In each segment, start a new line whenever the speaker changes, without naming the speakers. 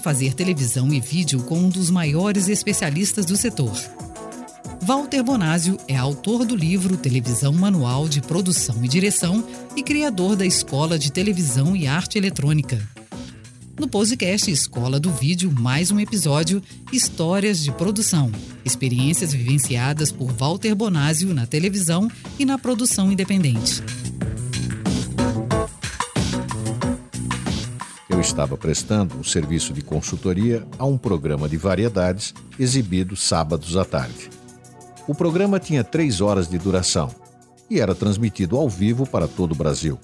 fazer televisão e vídeo com um dos maiores especialistas do setor. Walter Bonásio é autor do livro Televisão Manual de Produção e Direção e criador da Escola de Televisão e Arte Eletrônica. No podcast Escola do Vídeo, mais um episódio Histórias de Produção. Experiências vivenciadas por Walter Bonásio na televisão e na produção independente.
Estava prestando um serviço de consultoria a um programa de variedades exibido sábados à tarde. O programa tinha três horas de duração e era transmitido ao vivo para todo o Brasil.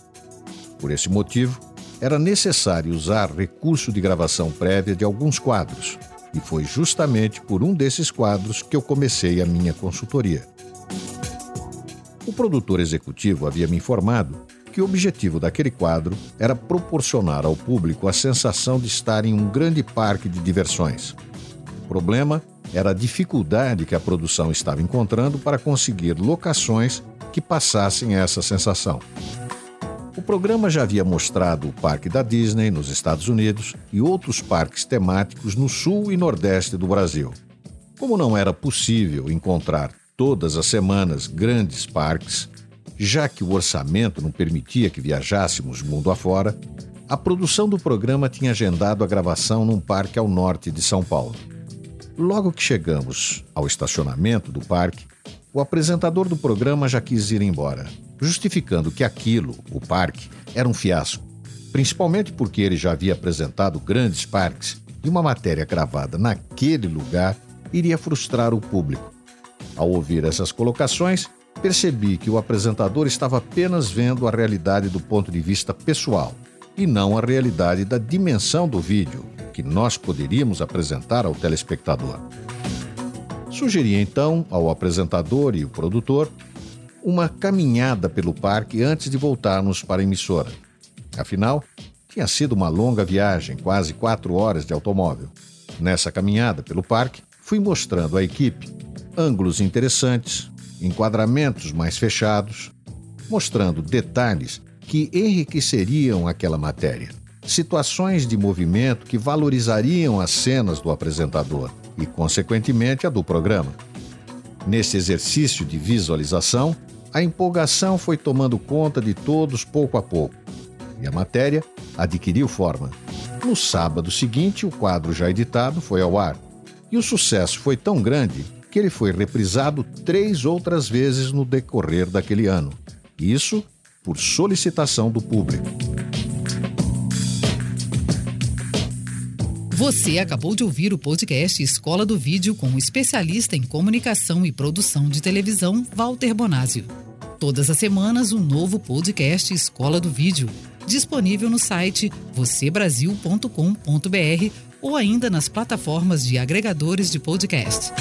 Por esse motivo, era necessário usar recurso de gravação prévia de alguns quadros, e foi justamente por um desses quadros que eu comecei a minha consultoria. O produtor executivo havia me informado que o objetivo daquele quadro era proporcionar ao público a sensação de estar em um grande parque de diversões. O problema era a dificuldade que a produção estava encontrando para conseguir locações que passassem essa sensação. O programa já havia mostrado o parque da Disney nos Estados Unidos e outros parques temáticos no sul e nordeste do Brasil. Como não era possível encontrar todas as semanas grandes parques, já que o orçamento não permitia que viajássemos mundo afora, a produção do programa tinha agendado a gravação num parque ao norte de São Paulo. Logo que chegamos ao estacionamento do parque, o apresentador do programa já quis ir embora, justificando que aquilo, o parque, era um fiasco, principalmente porque ele já havia apresentado grandes parques e uma matéria gravada naquele lugar iria frustrar o público. Ao ouvir essas colocações, percebi que o apresentador estava apenas vendo a realidade do ponto de vista pessoal e não a realidade da dimensão do vídeo que nós poderíamos apresentar ao telespectador. Sugeri então ao apresentador e o produtor uma caminhada pelo parque antes de voltarmos para a emissora. Afinal, tinha sido uma longa viagem, quase quatro horas de automóvel. Nessa caminhada pelo parque, fui mostrando à equipe ângulos interessantes, enquadramentos mais fechados, mostrando detalhes que enriqueceriam aquela matéria situações de movimento que valorizariam as cenas do apresentador e, consequentemente, a do programa. Nesse exercício de visualização, a empolgação foi tomando conta de todos pouco a pouco e a matéria adquiriu forma. No sábado seguinte, o quadro já editado foi ao ar e o sucesso foi tão grande que ele foi reprisado três outras vezes no decorrer daquele ano. Isso por solicitação do público.
Você acabou de ouvir o podcast Escola do Vídeo com o especialista em comunicação e produção de televisão, Walter Bonásio. Todas as semanas, um novo podcast Escola do Vídeo, disponível no site vocêbrasil.com.br ou ainda nas plataformas de agregadores de podcast.